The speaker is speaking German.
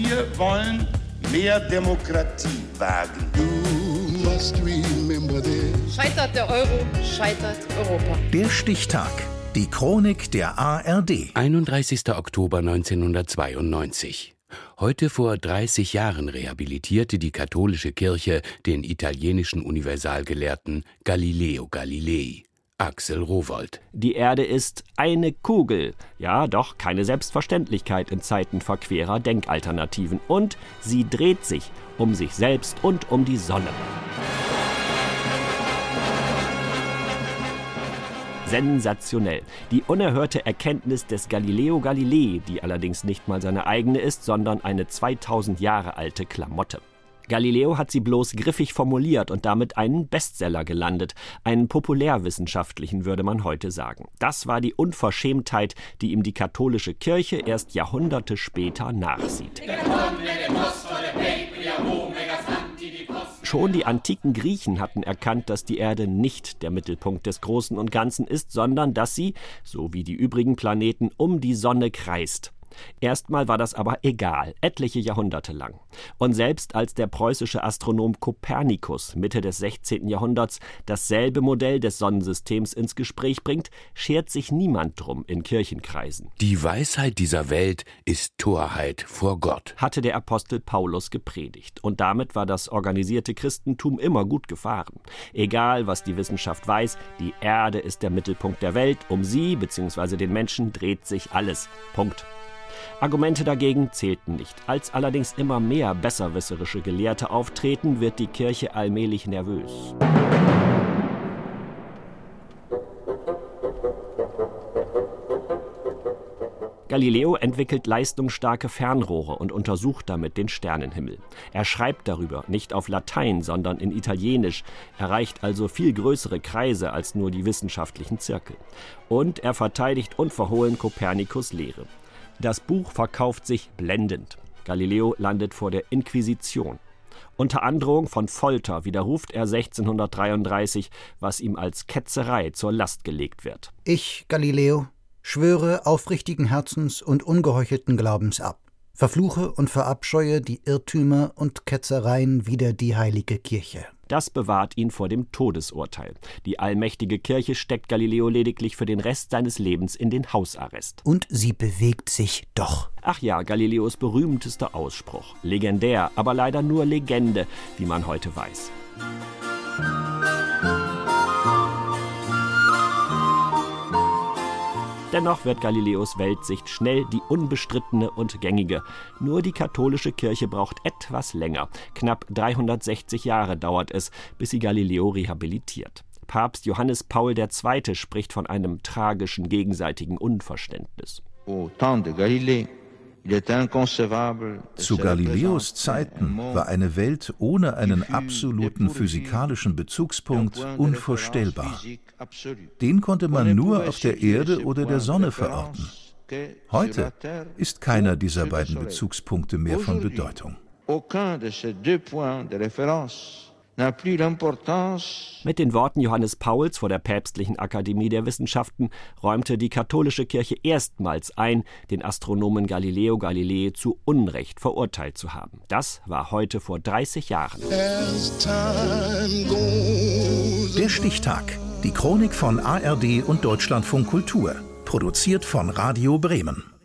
Wir wollen mehr Demokratie wagen. Scheitert der Euro, scheitert Europa. Der Stichtag. Die Chronik der ARD. 31. Oktober 1992. Heute vor 30 Jahren rehabilitierte die katholische Kirche den italienischen Universalgelehrten Galileo Galilei. Axel Rowold. Die Erde ist eine Kugel. Ja, doch keine Selbstverständlichkeit in Zeiten verquerer Denkalternativen. Und sie dreht sich um sich selbst und um die Sonne. Sensationell. Die unerhörte Erkenntnis des Galileo Galilei, die allerdings nicht mal seine eigene ist, sondern eine 2000 Jahre alte Klamotte. Galileo hat sie bloß griffig formuliert und damit einen Bestseller gelandet, einen populärwissenschaftlichen würde man heute sagen. Das war die Unverschämtheit, die ihm die katholische Kirche erst Jahrhunderte später nachsieht. Schon die antiken Griechen hatten erkannt, dass die Erde nicht der Mittelpunkt des Großen und Ganzen ist, sondern dass sie, so wie die übrigen Planeten, um die Sonne kreist. Erstmal war das aber egal, etliche Jahrhunderte lang. Und selbst als der preußische Astronom Kopernikus Mitte des 16. Jahrhunderts dasselbe Modell des Sonnensystems ins Gespräch bringt, schert sich niemand drum in Kirchenkreisen. Die Weisheit dieser Welt ist Torheit vor Gott, hatte der Apostel Paulus gepredigt. Und damit war das organisierte Christentum immer gut gefahren. Egal, was die Wissenschaft weiß, die Erde ist der Mittelpunkt der Welt, um sie bzw. den Menschen dreht sich alles. Punkt. Argumente dagegen zählten nicht. Als allerdings immer mehr besserwisserische Gelehrte auftreten, wird die Kirche allmählich nervös. Galileo entwickelt leistungsstarke Fernrohre und untersucht damit den Sternenhimmel. Er schreibt darüber nicht auf Latein, sondern in Italienisch, erreicht also viel größere Kreise als nur die wissenschaftlichen Zirkel. Und er verteidigt unverhohlen Kopernikus Lehre. Das Buch verkauft sich blendend. Galileo landet vor der Inquisition. Unter Androhung von Folter widerruft er 1633, was ihm als Ketzerei zur Last gelegt wird. Ich, Galileo, schwöre aufrichtigen Herzens und ungeheuchelten Glaubens ab, verfluche und verabscheue die Irrtümer und Ketzereien wider die heilige Kirche. Das bewahrt ihn vor dem Todesurteil. Die allmächtige Kirche steckt Galileo lediglich für den Rest seines Lebens in den Hausarrest. Und sie bewegt sich doch. Ach ja, Galileos berühmtester Ausspruch. Legendär, aber leider nur Legende, wie man heute weiß. Dennoch wird Galileos Weltsicht schnell die unbestrittene und gängige. Nur die katholische Kirche braucht etwas länger. Knapp 360 Jahre dauert es, bis sie Galileo rehabilitiert. Papst Johannes Paul II. spricht von einem tragischen gegenseitigen Unverständnis. Temps de Galilée, zu Galileos Zeiten war eine Welt ohne einen absoluten physikalischen Bezugspunkt unvorstellbar. Den konnte man nur auf der Erde oder der Sonne verorten. Heute ist keiner dieser beiden Bezugspunkte mehr von Bedeutung. Aucun de ces deux points de référence mit den Worten Johannes Pauls vor der Päpstlichen Akademie der Wissenschaften räumte die katholische Kirche erstmals ein, den Astronomen Galileo Galilei zu Unrecht verurteilt zu haben. Das war heute vor 30 Jahren. Der Stichtag. Die Chronik von ARD und Deutschlandfunk Kultur. Produziert von Radio Bremen.